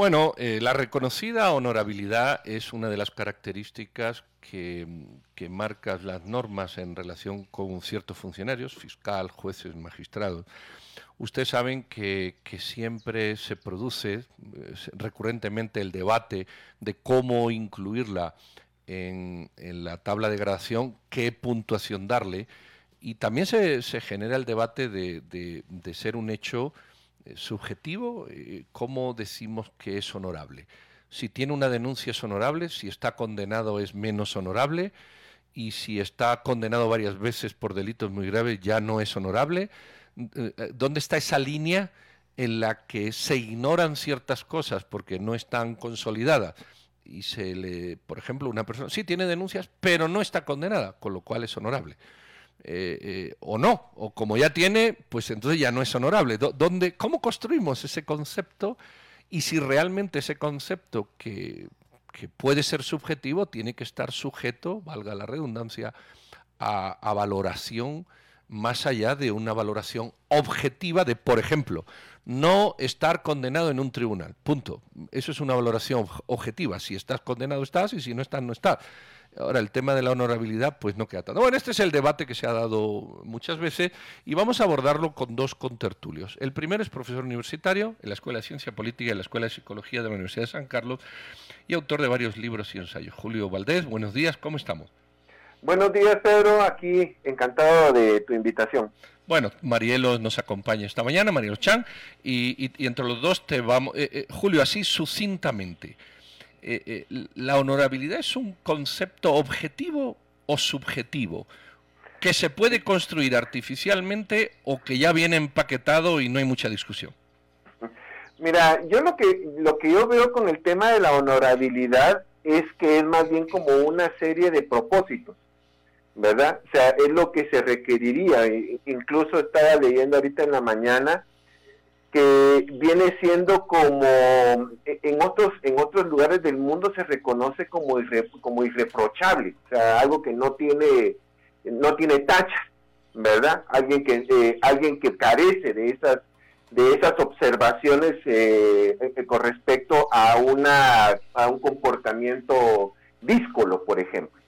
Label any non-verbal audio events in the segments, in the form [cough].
Bueno, eh, la reconocida honorabilidad es una de las características que, que marcan las normas en relación con ciertos funcionarios, fiscal, jueces, magistrados. Ustedes saben que, siempre se produce eh, recurrentemente el debate de cómo incluirla en, la tabla de gradación, qué puntuación darle, y también se, genera el debate de, ser un hecho subjetivo, eh, cómo decimos que es honorable. Si tiene una denuncia es honorable, si está condenado es menos honorable, y si está condenado varias veces por delitos muy graves ya no es honorable. Eh, eh, ¿dónde está esa línea en la que se ignoran ciertas cosas porque no están consolidadas? Y se le, por ejemplo, una persona sí tiene denuncias, pero no está condenada, con lo cual es honorable. Eh, o no, o como ya tiene, pues entonces ya no es honorable. ¿Dónde, ¿Cómo construimos ese concepto? Y si realmente ese concepto que, que puede ser subjetivo tiene que estar sujeto, valga la redundancia, a valoración más allá de una valoración objetiva de, por ejemplo, no estar condenado en un tribunal. Punto. Eso es una valoración objetiva. Si estás condenado, estás, y si no estás, no estás. Ahora, el tema de la honorabilidad, pues no queda tanto. Bueno, este es el debate que se ha dado muchas veces y vamos a abordarlo con dos contertulios. El primero es profesor universitario en la Escuela de Ciencia Política y en la Escuela de Psicología de la Universidad de San Carlos y autor de varios libros y ensayos. Julio Valdés, buenos días, ¿cómo estamos? Buenos días, Pedro. Aquí encantado de tu invitación. Bueno, Marielo nos acompaña esta mañana, Marielo Chan, y, entre los dos te vamos. Eh, eh, Julio, así sucintamente. Eh, ¿La honorabilidad es un concepto objetivo o subjetivo? ¿Que se puede construir artificialmente o que ya viene empaquetado y no hay mucha discusión? Mira, yo lo que, lo que yo veo con el tema de la honorabilidad es que es más bien como una serie de propósitos. ¿verdad? O sea, es lo que se requeriría. Incluso estaba leyendo ahorita en la mañana que viene siendo como en otros en otros lugares del mundo se reconoce como como irreprochable, o sea, algo que no tiene no tiene tacha, ¿verdad? Alguien que eh, alguien que carece de esas de esas observaciones eh, eh, con respecto a una a un comportamiento díscolo, por ejemplo.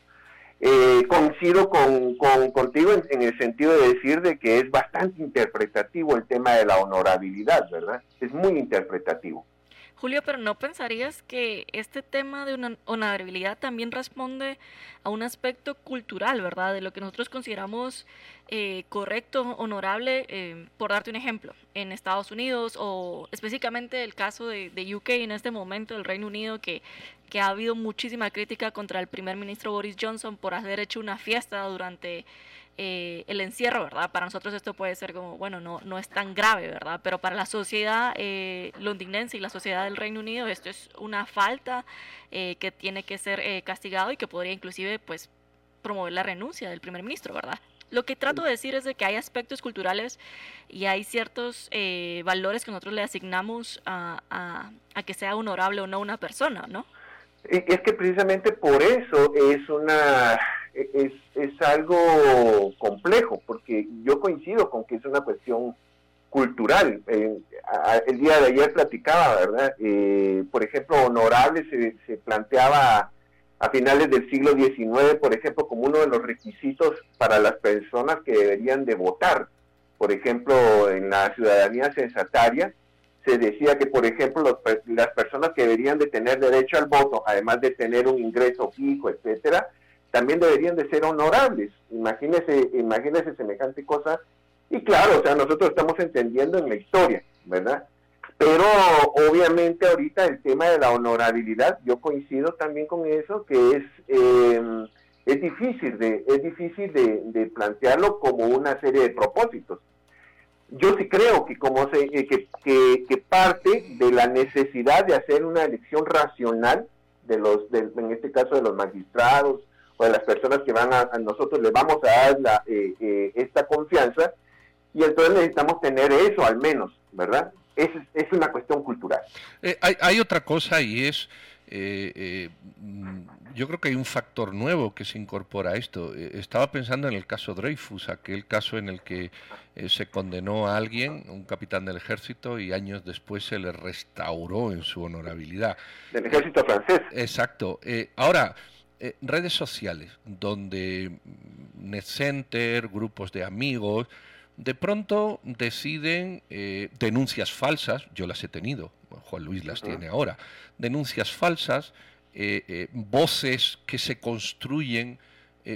Eh, coincido con, contigo en, el sentido de decir de que es bastante interpretativo el tema de la honorabilidad, ¿verdad? Es muy interpretativo. Julio, pero ¿no pensarías que este tema de una honorabilidad también responde a un aspecto cultural, ¿verdad? De lo que nosotros consideramos eh, correcto, honorable, eh, por darte un ejemplo, en Estados Unidos o específicamente el caso de, de UK en este momento, el Reino Unido, que que ha habido muchísima crítica contra el primer ministro Boris Johnson por haber hecho una fiesta durante eh, el encierro, ¿verdad? Para nosotros esto puede ser como, bueno, no, no es tan grave, ¿verdad? Pero para la sociedad eh, londinense y la sociedad del Reino Unido esto es una falta eh, que tiene que ser eh, castigado y que podría inclusive, pues, promover la renuncia del primer ministro, ¿verdad? Lo que trato de decir es de que hay aspectos culturales y hay ciertos valores que nosotros le asignamos a, a, a que sea honorable o no una persona, ¿no? Es que precisamente por eso es una es, es algo complejo, porque yo coincido con que es una cuestión cultural. el día de ayer platicaba, ¿verdad? Eh, por ejemplo, honorable se, se planteaba a finales del siglo XIX, por ejemplo, como uno de los requisitos para las personas que deberían de votar. Por ejemplo, en la ciudadanía censataria, se decía que, por ejemplo, las personas que deberían de tener derecho al voto, además de tener un ingreso fijo, etcétera, también deberían de ser honorables. Imagínese, imagínese semejante cosa. Y claro, o sea, nosotros estamos entendiendo en la historia, ¿verdad? Pero obviamente ahorita el tema de la honorabilidad, yo coincido también con eso, que es em, es difícil de es difícil de plantearlo como una serie de propósitos yo sí creo que como se, eh, que, parte de la necesidad de hacer una elección racional de los en este caso de los magistrados de las personas que van a, nosotros les vamos a dar eh, eh, esta confianza y entonces necesitamos tener eso al menos verdad es, es una cuestión cultural. Eh, hay, hay, otra cosa y es, eh, yo creo que hay un factor nuevo que se incorpora a esto. estaba pensando en el caso Dreyfus, aquel caso en el que se condenó a alguien, un capitán del ejército, y años después se le restauró en su honorabilidad. Del ejército francés. Exacto. ahora, redes sociales, donde NetCenter, grupos de amigos, de pronto deciden eh, denuncias falsas, yo las he tenido, Juan Luis las tiene ahora, denuncias falsas, eh, eh, voces que se construyen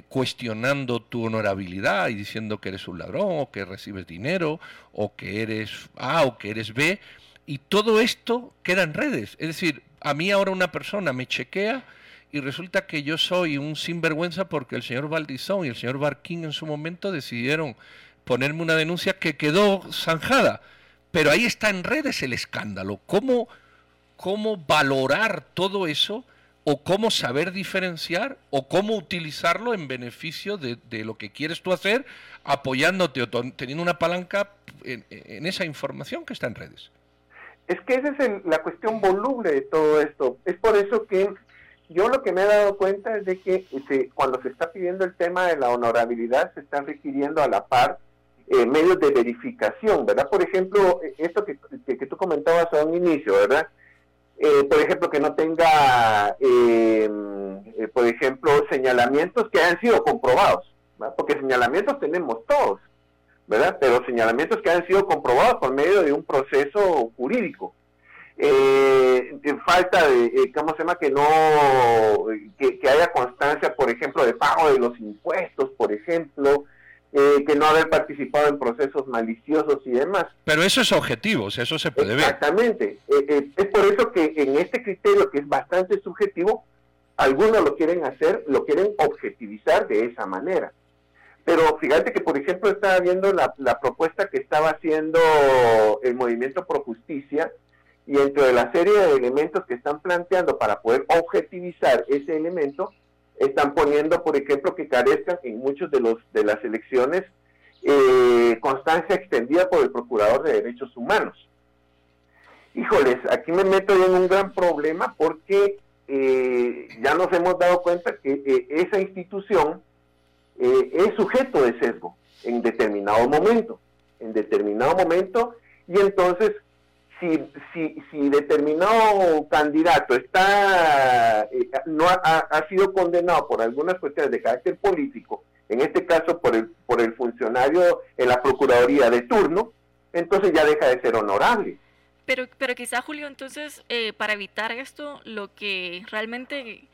cuestionando tu honorabilidad y diciendo que eres un ladrón o que recibes dinero o que eres A o que eres B, y todo esto queda en redes. Es decir, a mí ahora una persona me chequea y resulta que yo soy un sinvergüenza porque el señor Valdizón y el señor Barquín en su momento decidieron ponerme una denuncia que quedó zanjada. Pero ahí está en redes el escándalo. ¿Cómo, cómo valorar todo eso? o cómo saber diferenciar o cómo utilizarlo en beneficio de, lo que quieres tú hacer, apoyándote o teniendo una palanca en, esa información que está en redes. Es que esa es la cuestión voluble de todo esto. Es por eso que yo lo que me he dado cuenta es de que cuando se está pidiendo el tema de la honorabilidad, se está requiriendo a la par eh, medios de verificación, ¿verdad? Por ejemplo, eh, esto que, que, tú comentabas a un inicio, ¿verdad? Eh, por ejemplo, que no tenga, por ejemplo, señalamientos que hayan sido comprobados, ¿verdad? porque señalamientos tenemos todos, ¿verdad? Pero señalamientos que hayan sido comprobados por medio de un proceso jurídico. Falta de, ¿cómo se llama? Que no, que, que, haya constancia, por ejemplo, de pago de los impuestos, por ejemplo, eh, que no haber participado en procesos maliciosos y demás. Pero eso es objetivo, eso se puede ver. Exactamente. Eh, eh, es por eso que en este criterio, que es bastante subjetivo, algunos lo quieren hacer, lo quieren objetivizar de esa manera. Pero fíjate que, por ejemplo, estaba viendo la, la propuesta que estaba haciendo el Movimiento Pro Justicia, y entre la serie de elementos que están planteando para poder objetivizar ese elemento, están poniendo, por ejemplo, que carezcan en muchos de los de las elecciones eh, constancia extendida por el Procurador de Derechos Humanos. Híjoles, aquí me meto en un gran problema porque eh, ya nos hemos dado cuenta que eh, esa institución es sujeto de sesgo en determinado momento, en determinado momento, y entonces si, si, si determinado candidato está eh, no ha, ha, sido condenado por algunas cuestiones de carácter político, en este caso por el, por el funcionario en la Procuraduría de turno, entonces ya deja de ser honorable. Pero, pero quizá, Julio, entonces, eh, para evitar esto, lo que realmente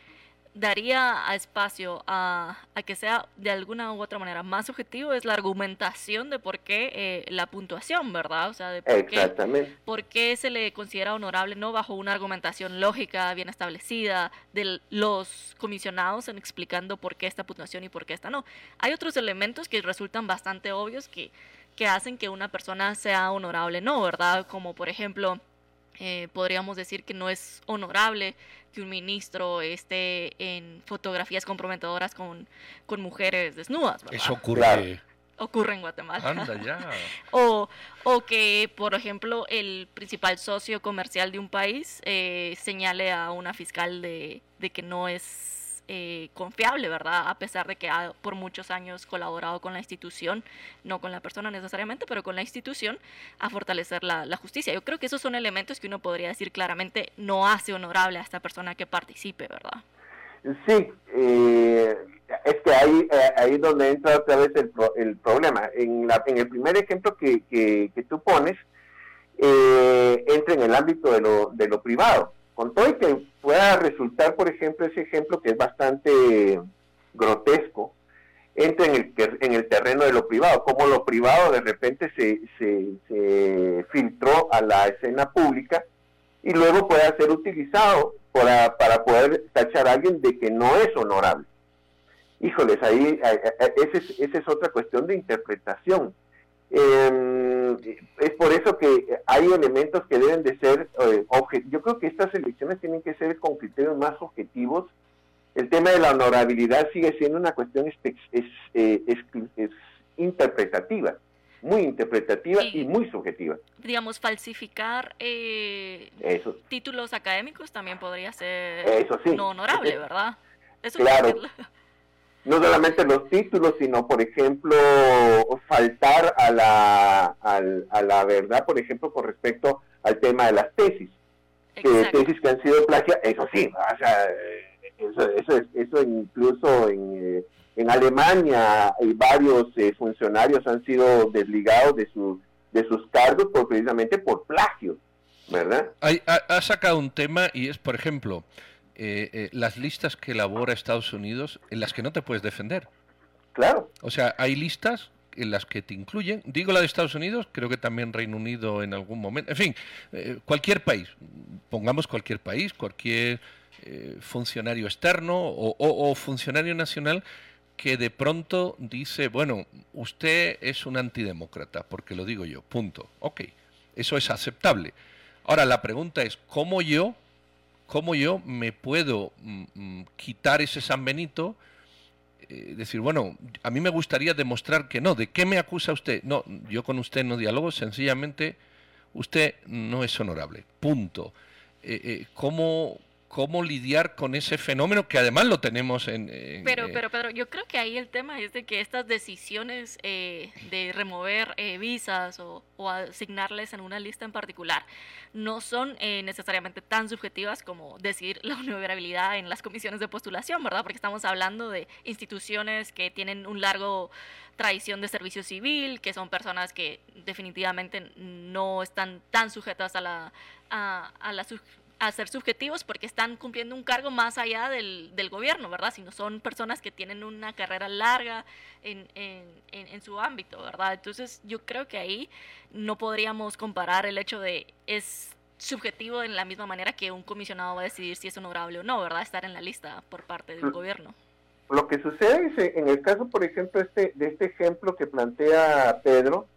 daría espacio a, que sea de alguna u otra manera más objetivo es la argumentación de por qué eh, la puntuación, ¿verdad? O sea, de por qué, por qué, se le considera honorable no bajo una argumentación lógica, bien establecida, de los comisionados en explicando por qué esta puntuación y por qué esta no. Hay otros elementos que resultan bastante obvios que, que hacen que una persona sea honorable, ¿no? ¿Verdad? Como por ejemplo eh, podríamos decir que no es honorable que un ministro esté en fotografías comprometedoras con, con mujeres desnudas. Eso ocurre. Ocurre en Guatemala. Anda ya. [laughs] o, o que, por ejemplo, el principal socio comercial de un país eh, señale a una fiscal de, de que no es eh, confiable, ¿verdad? A pesar de que ha por muchos años colaborado con la institución, no con la persona necesariamente, pero con la institución, a fortalecer la, justicia. Yo creo que esos son elementos que uno podría decir claramente no hace honorable a esta persona que participe, ¿verdad? Sí, eh, es que ahí, eh, ahí donde entra otra vez el, problema. En, la, en el primer ejemplo que, que, tú pones, entra en el ámbito de lo, de lo privado con todo que pueda resultar, por ejemplo, ese ejemplo que es bastante grotesco, entra en el, en el terreno de lo privado, como lo privado de repente se, se, filtró a la escena pública y luego pueda ser utilizado para, para poder tachar a alguien de que no es honorable. Híjoles, ahí es, esa es otra cuestión de interpretación. Eh, es por eso que hay elementos que deben de ser eh, Yo creo que estas elecciones tienen que ser con criterios más objetivos. El tema de la honorabilidad sigue siendo una cuestión es, es, eh, es, interpretativa. muy interpretativa y, muy subjetiva. Digamos, falsificar eh, títulos académicos también podría ser Eso sí. no honorable, ¿verdad? Eso claro. No solamente los títulos, sino, por ejemplo, faltar a la, a la verdad, por ejemplo, con respecto al tema de las tesis. tesis que han sido plagiadas, eso sí, o sea, eso, eso, eso incluso en, eh, en Alemania varios eh, funcionarios han sido desligados de, su, de sus cargos por, precisamente por plagio, ¿verdad? ha, sacado un tema y es, por ejemplo, eh, eh, las listas que elabora Estados Unidos en las que no te puedes defender. Claro. O sea, hay listas en las que te incluyen, digo la de Estados Unidos, creo que también Reino Unido en algún momento, en fin, cualquier país, pongamos cualquier país, cualquier funcionario externo o funcionario nacional que de pronto dice, bueno, usted es un antidemócrata, porque lo digo yo, punto. Ok, eso es aceptable. Ahora la pregunta es, ¿cómo yo, cómo yo me puedo mm, mm, quitar ese San Benito? Eh, decir, bueno, a mí me gustaría demostrar que no. ¿De qué me acusa usted? No, yo con usted no dialogo, sencillamente usted no es honorable. Punto. Eh, eh, ¿cómo, cómo lidiar con ese fenómeno que además lo tenemos en... pero, pero, Pedro, yo creo que ahí el tema es de que estas decisiones eh, de remover eh, visas o, asignarles en una lista en particular no son eh, necesariamente tan subjetivas como decir la [laughs] honorabilidad en las comisiones de postulación, ¿verdad? Porque estamos hablando de instituciones que tienen un largo tradición de servicio civil, que son personas que definitivamente no están tan sujetas a la, a, a la a ser subjetivos porque están cumpliendo un cargo más allá del, del gobierno, ¿verdad? Sino son personas que tienen una carrera larga en, en, en, su ámbito, ¿verdad? Entonces yo creo que ahí no podríamos comparar el hecho de es subjetivo en la misma manera que un comisionado va a decidir si es honorable o no, ¿verdad? Estar en la lista por parte del gobierno. Lo que sucede es, en el caso, por ejemplo, este, de este ejemplo que plantea Pedro,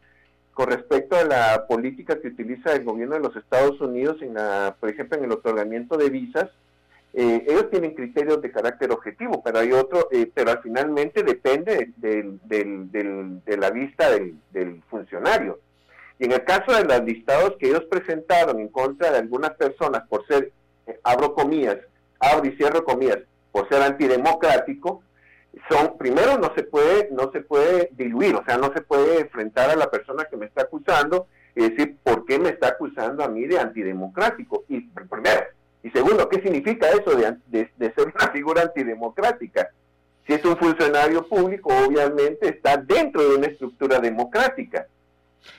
con respecto a la política que utiliza el gobierno de los Estados Unidos, en por ejemplo, en el otorgamiento de visas, eh, ellos tienen criterios de carácter objetivo, pero hay otro, eh, pero finalmente depende de la vista del, funcionario. Y en el caso de los listados que ellos presentaron en contra de algunas personas por ser, eh, abro comillas, abro y cierro comillas, por ser antidemocrático, son primero no se puede no se puede diluir, o sea, no se puede enfrentar a la persona que me está acusando y decir por qué me está acusando a mí de antidemocrático. Y primero, y segundo, ¿qué significa eso de, de, ser una figura antidemocrática? Si es un funcionario público, obviamente está dentro de una estructura democrática.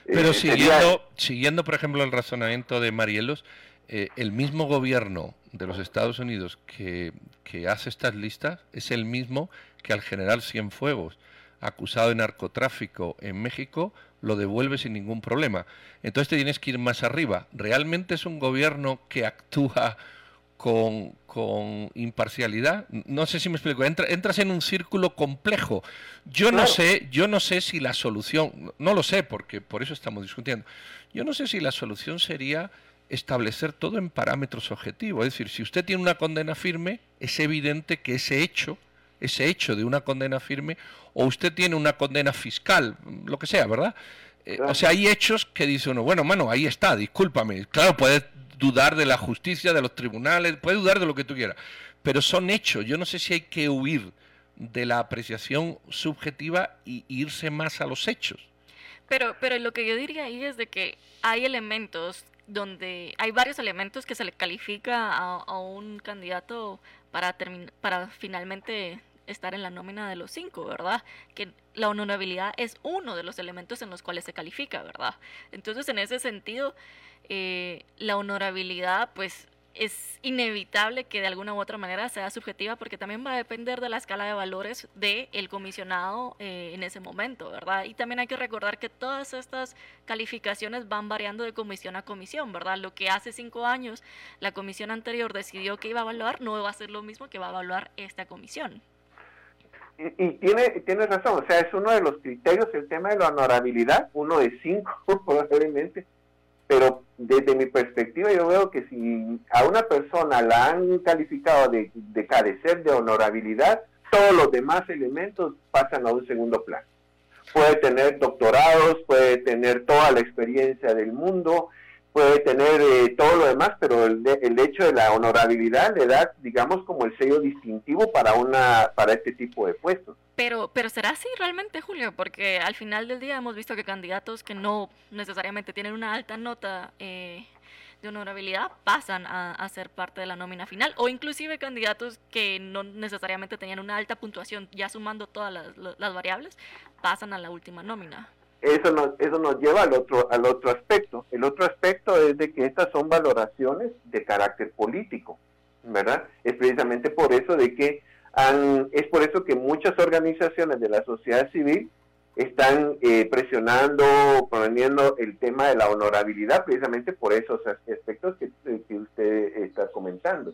Pero eh, siguiendo, siguiendo, por ejemplo, el razonamiento de Marielos, eh, el mismo gobierno de los Estados Unidos que, que, hace estas listas es el mismo que al general Cienfuegos, acusado de narcotráfico en México, lo devuelve sin ningún problema. Entonces te tienes que ir más arriba. ¿Realmente es un gobierno que actúa con, con imparcialidad? No sé si me explico. entras en un círculo complejo. Yo no sé, yo no sé si la solución, no lo sé porque por eso estamos discutiendo. Yo no sé si la solución sería establecer todo en parámetros objetivos. Es decir, si usted tiene una condena firme, es evidente que ese hecho, ese hecho de una condena firme, o usted tiene una condena fiscal, lo que sea, ¿verdad? Eh, o sea, hay hechos que dice uno, bueno, mano, ahí está, discúlpame. Claro, puedes dudar de la justicia, de los tribunales, puedes dudar de lo que tú quieras, pero son hechos. Yo no sé si hay que huir de la apreciación subjetiva y irse más a los hechos. Pero, pero lo que yo diría ahí es de que hay elementos donde hay varios elementos que se le califica a, un candidato para, para finalmente estar en la nómina de los cinco, ¿verdad? Que la honorabilidad es uno de los elementos en los cuales se califica, ¿verdad? Entonces, en ese sentido, eh, la honorabilidad, pues, es inevitable que de alguna u otra manera sea subjetiva porque también va a depender de la escala de valores del el comisionado eh, en ese momento, ¿verdad? Y también hay que recordar que todas estas calificaciones van variando de comisión a comisión, ¿verdad? Lo que hace cinco años la comisión anterior decidió que iba a evaluar no va a ser lo mismo que va a evaluar esta comisión. Y, y tiene, tiene razón, o sea, es uno de los criterios el tema de la honorabilidad, uno de cinco [laughs] probablemente pero desde mi perspectiva yo veo que si a una persona la han calificado de, carecer de honorabilidad, todos los demás elementos pasan a un segundo plano. puede tener doctorados, puede tener toda la experiencia del mundo, puede tener eh, todo lo demás, pero el, el, hecho de la honorabilidad le da, digamos, como el sello distintivo para una para este tipo de puestos. Pero, pero será así realmente, Julio, porque al final del día hemos visto que candidatos que no necesariamente tienen una alta nota eh, de honorabilidad pasan a, ser parte de la nómina final, o inclusive candidatos que no necesariamente tenían una alta puntuación, ya sumando todas las, las variables, pasan a la última nómina eso nos, eso nos lleva al otro, al otro aspecto. El otro aspecto es de que estas son valoraciones de carácter político, ¿verdad? Es precisamente por eso de que han, es por eso que muchas organizaciones de la sociedad civil están eh, presionando, poniendo el tema de la honorabilidad, precisamente por esos aspectos que, que usted está comentando.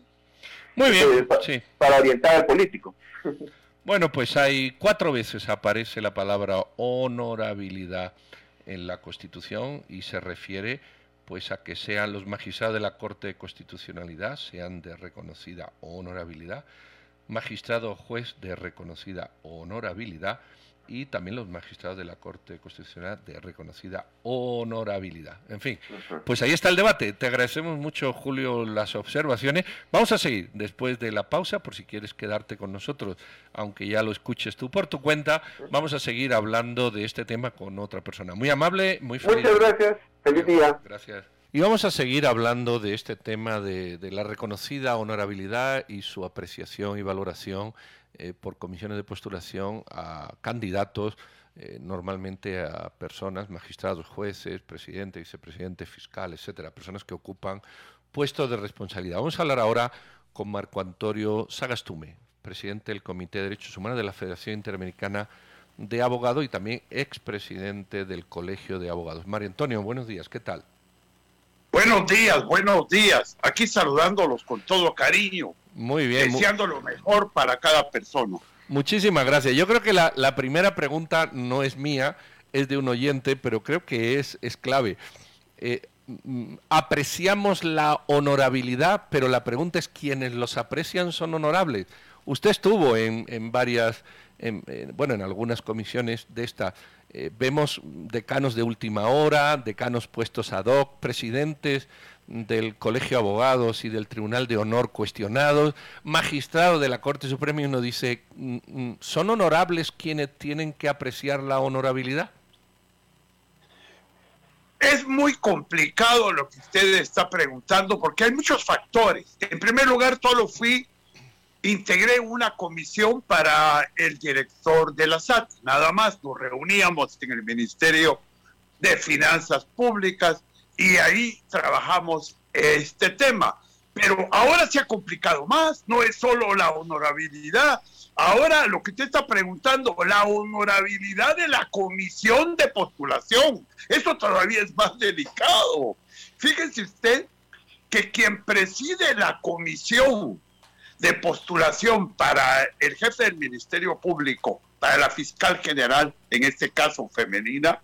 Muy bien, sí. para orientar al político. [laughs] Bueno, pues hay cuatro veces aparece la palabra honorabilidad en la Constitución y se refiere pues a que sean los magistrados de la Corte de Constitucionalidad sean de reconocida honorabilidad, magistrado o juez de reconocida honorabilidad y también los magistrados de la Corte Constitucional de reconocida honorabilidad. En fin, pues ahí está el debate. Te agradecemos mucho, Julio, las observaciones. Vamos a seguir después de la pausa, por si quieres quedarte con nosotros, aunque ya lo escuches tú por tu cuenta. Vamos a seguir hablando de este tema con otra persona. Muy amable, muy feliz. Muchas gracias. Feliz día. Gracias. Y vamos a seguir hablando de este tema de, de la reconocida honorabilidad y su apreciación y valoración eh, por comisiones de postulación a candidatos, eh, normalmente a personas, magistrados, jueces, presidente, vicepresidente, fiscal, etcétera, personas que ocupan puestos de responsabilidad. Vamos a hablar ahora con Marco Antonio Sagastume, presidente del Comité de Derechos Humanos de la Federación Interamericana de Abogados y también expresidente del Colegio de Abogados. Mario Antonio, buenos días, ¿qué tal? Buenos días, buenos días. Aquí saludándolos con todo cariño. Muy bien. Deseando lo mejor para cada persona. Muchísimas gracias. Yo creo que la, primera pregunta no es mía, es de un oyente, pero creo que es, es clave. Eh, mm, apreciamos la honorabilidad, pero la pregunta es, ¿quiénes los aprecian son honorables? Usted estuvo en, en varias, bueno, en algunas comisiones de esta. Eh, vemos decanos de última hora, decanos puestos ad hoc, presidentes del Colegio de Abogados y del Tribunal de Honor cuestionados, magistrado de la Corte Suprema y uno dice, mm, mm, ¿son honorables quienes tienen que apreciar la honorabilidad? Es muy complicado lo que usted está preguntando porque hay muchos factores. En primer lugar, solo fui, integré una comisión para el director de la SAT. Nada más nos reuníamos en el Ministerio de Finanzas Públicas y ahí trabajamos este tema. Pero ahora se ha complicado más, no es solo la honorabilidad, ahora lo que usted está preguntando, la honorabilidad de la comisión de postulación, eso todavía es más delicado. Fíjense usted que quien preside la comisión de postulación para el jefe del Ministerio Público, para la fiscal general, en este caso femenina,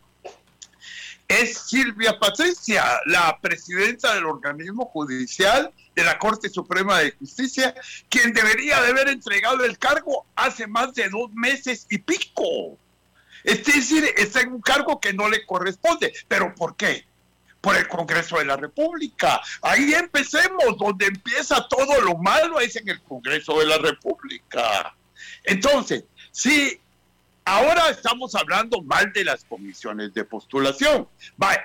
es Silvia Patricia, la presidenta del organismo judicial de la Corte Suprema de Justicia, quien debería de haber entregado el cargo hace más de dos meses y pico. Es decir, está en un cargo que no le corresponde. ¿Pero por qué? Por el Congreso de la República. Ahí empecemos, donde empieza todo lo malo es en el Congreso de la República. Entonces, sí, Ahora estamos hablando mal de las comisiones de postulación.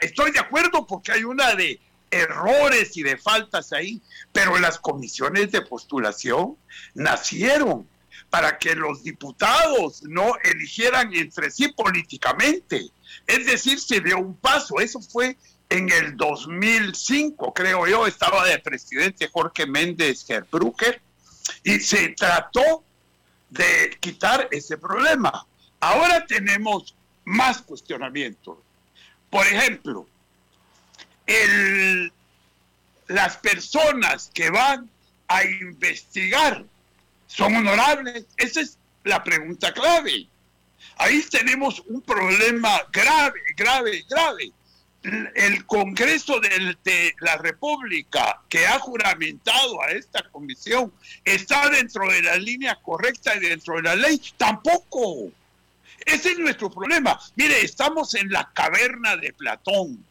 estoy de acuerdo porque hay una de errores y de faltas ahí, pero las comisiones de postulación nacieron para que los diputados no eligieran entre sí políticamente. Es decir, se dio un paso. Eso fue en el 2005, creo yo, estaba de presidente Jorge Méndez Gerbrucker, y se trató de quitar ese problema. Ahora tenemos más cuestionamientos. Por ejemplo, las personas que van a investigar son honorables. Esa es la pregunta clave. Ahí tenemos un problema grave, grave, grave. El Congreso de la República que ha juramentado a esta comisión está dentro de la línea correcta y dentro de la ley. Tampoco. Ese es nuestro problema. Mire, estamos en la caverna de Platón,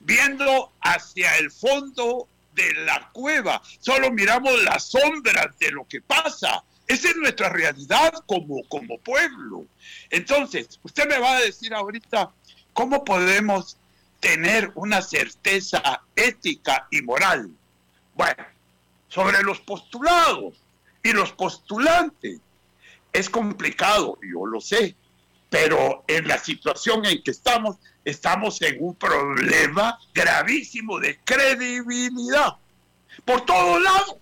viendo hacia el fondo de la cueva. Solo miramos las sombras de lo que pasa. Esa es nuestra realidad como, como pueblo. Entonces, usted me va a decir ahorita, ¿cómo podemos tener una certeza ética y moral? Bueno, sobre los postulados y los postulantes. Es complicado, yo lo sé, pero en la situación en que estamos, estamos en un problema gravísimo de credibilidad. Por todos lados.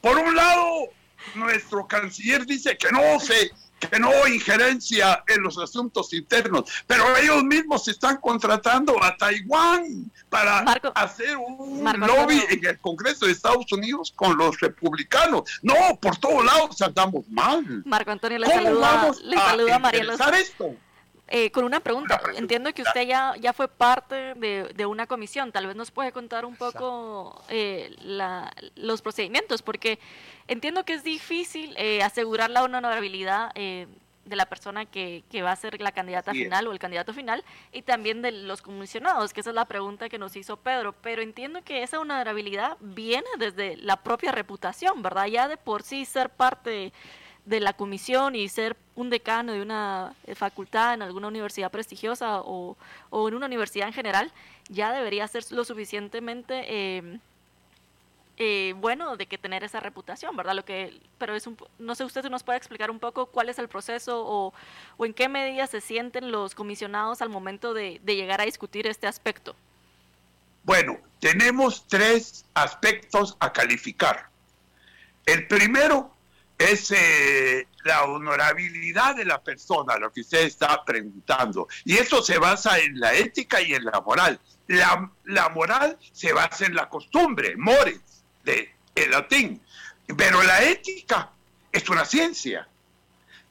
Por un lado, nuestro canciller dice que no se que no injerencia en los asuntos internos, pero ellos mismos están contratando a Taiwán para hacer un lobby en el Congreso de Estados Unidos con los republicanos. No, por todos lados andamos mal. Marco Antonio le saluda, le saluda a María esto? Eh, con una pregunta. Entiendo que usted ya, ya fue parte de, una comisión. Tal vez nos puede contar un poco eh, los procedimientos, porque entiendo que es difícil eh, asegurar la honorabilidad de la persona que, va a ser la candidata final o el candidato final, y también de los comisionados, que esa es la pregunta que nos hizo Pedro. Pero entiendo que esa honorabilidad viene desde la propia reputación, ¿verdad? Ya de por sí ser parte de la comisión y ser un decano de una eh, facultad en alguna universidad prestigiosa o, en una universidad en general, ya debería ser lo suficientemente em, eh, bueno de que tener esa reputación, ¿verdad? Lo que, pero es un, no sé, usted nos puede explicar un poco cuál es el proceso o, o en qué medida se sienten los comisionados al momento de, de llegar a discutir este aspecto. Bueno, tenemos tres aspectos a calificar. El primero es eh, la honorabilidad de la persona, lo que usted está preguntando. Y eso se basa en la ética y en la moral. La, la moral se basa en la costumbre, mores, de el latín. Pero la ética es una ciencia.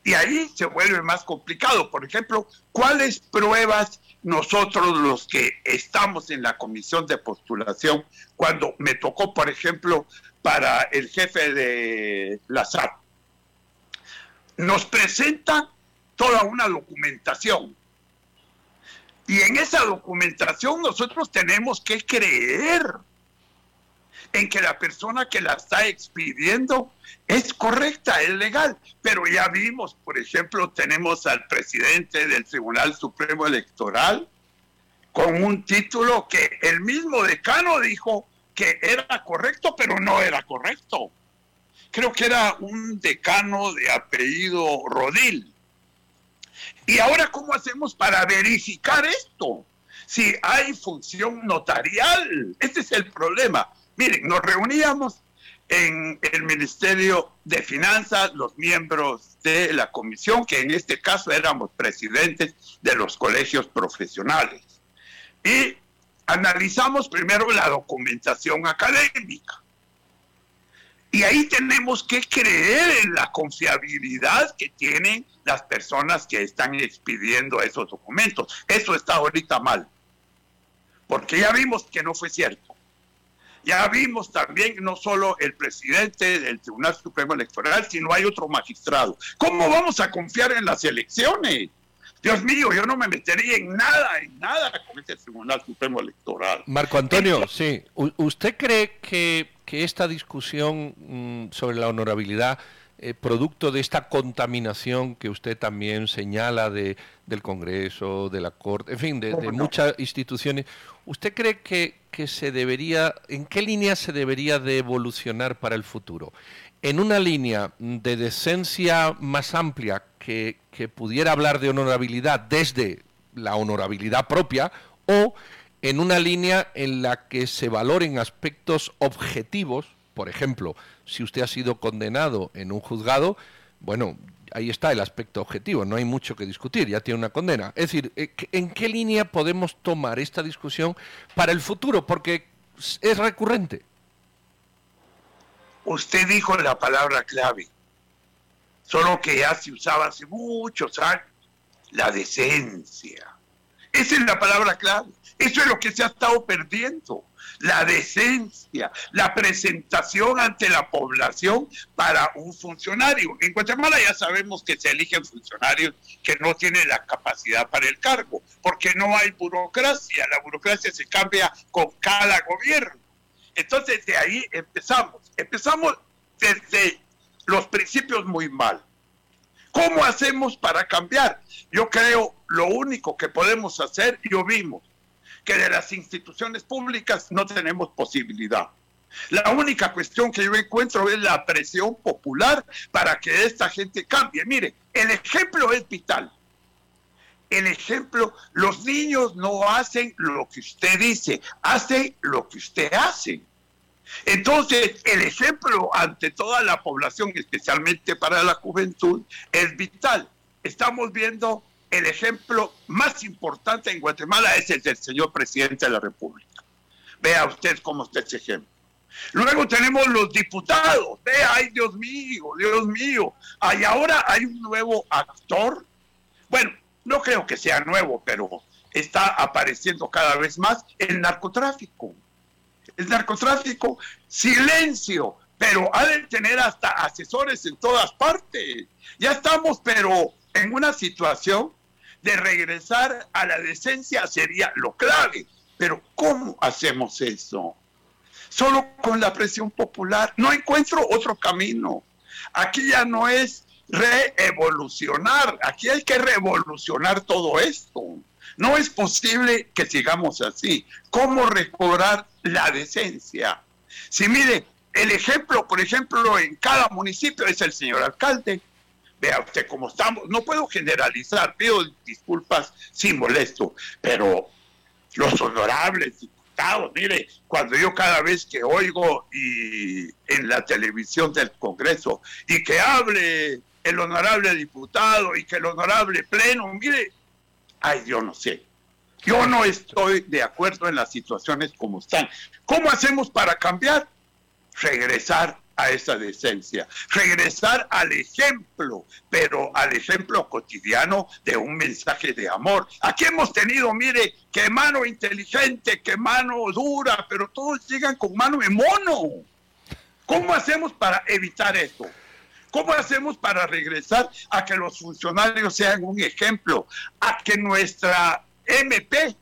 Y ahí se vuelve más complicado. Por ejemplo, ¿cuáles pruebas nosotros los que estamos en la comisión de postulación, cuando me tocó, por ejemplo, para el jefe de la SAT. Nos presenta toda una documentación. Y en esa documentación nosotros tenemos que creer en que la persona que la está expidiendo es correcta, es legal. Pero ya vimos, por ejemplo, tenemos al presidente del Tribunal Supremo Electoral con un título que el mismo decano dijo que era correcto, pero no era correcto. Creo que era un decano de apellido Rodil. ¿Y ahora cómo hacemos para verificar esto? Si hay función notarial, este es el problema. Miren, nos reuníamos en el Ministerio de Finanzas, los miembros de la comisión, que en este caso éramos presidentes de los colegios profesionales. Y analizamos primero la documentación académica. Y ahí tenemos que creer en la confiabilidad que tienen las personas que están expidiendo esos documentos. Eso está ahorita mal. Porque ya vimos que no fue cierto. Ya vimos también no solo el presidente del Tribunal Supremo Electoral, sino hay otro magistrado. ¿Cómo vamos a confiar en las elecciones? Dios mío, yo no me metería en nada, en nada con este Tribunal Supremo Electoral. Marco Antonio, sí. ¿Usted cree que, esta discusión mm, sobre la honorabilidad, eh, producto de esta contaminación que usted también señala de, del Congreso, de la Corte, en fin, de, muchas instituciones, ¿usted cree que, que se debería, en qué línea se debería de evolucionar para el futuro? ¿En una línea de decencia más amplia que, pudiera hablar de honorabilidad desde la honorabilidad propia o en una línea en la que se valoren aspectos objetivos, por ejemplo, si usted ha sido condenado en un juzgado, bueno, ahí está el aspecto objetivo, no hay mucho que discutir, ya tiene una condena. Es decir, eh, ¿en qué línea podemos tomar esta discusión para el futuro? Porque es recurrente. Usted dijo la palabra clave, solo que ya se usaba hace muchos años, la decencia. Esa es la palabra clave. Eso es lo que se ha estado perdiendo. La decencia, la presentación ante la población para un funcionario. En Guatemala ya sabemos que se eligen funcionarios que no tienen la capacidad para el cargo, porque no hay burocracia, la burocracia se cambia con cada gobierno. Entonces de ahí empezamos, empezamos desde los principios muy mal. ¿Cómo hacemos para cambiar? Yo creo lo único que podemos hacer, yo vimos, que de las instituciones públicas no tenemos posibilidad. La única cuestión que yo encuentro es la presión popular para que esta gente cambie. Mire, el ejemplo es vital. El ejemplo, los niños no hacen lo que usted dice, hacen lo que usted hace. Entonces, el ejemplo ante toda la población, especialmente para la juventud, es vital. Estamos viendo el ejemplo más importante en Guatemala es el del señor presidente de la República. Vea usted cómo está ese ejemplo. Luego tenemos los diputados. Vea, ay Dios mío, Dios mío. Hay ahora hay un nuevo actor. Bueno, no creo que sea nuevo, pero está apareciendo cada vez más el narcotráfico. El narcotráfico, silencio, pero ha de tener hasta asesores en todas partes. Ya estamos, pero en una situación de regresar a la decencia sería lo clave. Pero ¿cómo hacemos eso? Solo con la presión popular. No encuentro otro camino. Aquí ya no es reevolucionar, aquí hay que revolucionar todo esto. No es posible que sigamos así. ¿Cómo recobrar la decencia? Si mire, el ejemplo, por ejemplo, en cada municipio es el señor alcalde, Vea usted cómo estamos. No puedo generalizar, pido disculpas si molesto, pero los honorables diputados, mire, cuando yo cada vez que oigo y en la televisión del Congreso y que hable el honorable diputado y que el honorable pleno, mire, ay, yo no sé. Yo no estoy de acuerdo en las situaciones como están. ¿Cómo hacemos para cambiar? Regresar a esa decencia, regresar al ejemplo, pero al ejemplo cotidiano de un mensaje de amor. Aquí hemos tenido, mire, que mano inteligente, que mano dura, pero todos llegan con mano de mono. ¿Cómo hacemos para evitar esto? ¿Cómo hacemos para regresar a que los funcionarios sean un ejemplo? A que nuestra MP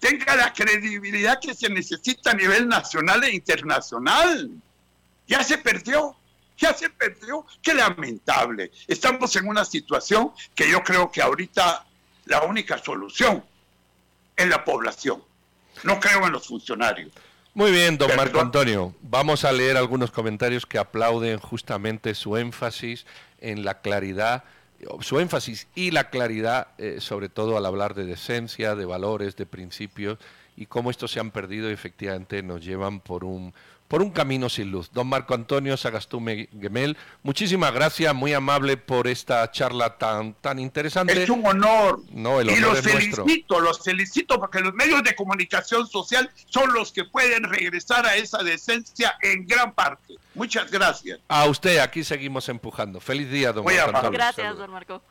tenga la credibilidad que se necesita a nivel nacional e internacional ya se perdió, ya se perdió. Qué lamentable. Estamos en una situación que yo creo que ahorita la única solución es la población. No creo en los funcionarios. Muy bien, don Marco Antonio. Vamos a leer algunos comentarios que aplauden justamente su énfasis en la claridad, su énfasis y la claridad, eh, sobre todo al hablar de decencia, de valores, de principios, y cómo estos se han perdido y efectivamente nos llevan por un, por un camino sin luz. Don Marco Antonio Sagastume Gemel, muchísimas gracias, muy amable por esta charla tan, tan interesante. Es un honor. No, el honor y los felicito, los felicito porque los medios de comunicación social son los que pueden regresar a esa decencia en gran parte. Muchas gracias. A usted, aquí seguimos empujando. Feliz día, don Marco Antonio. Gracias, don Marco.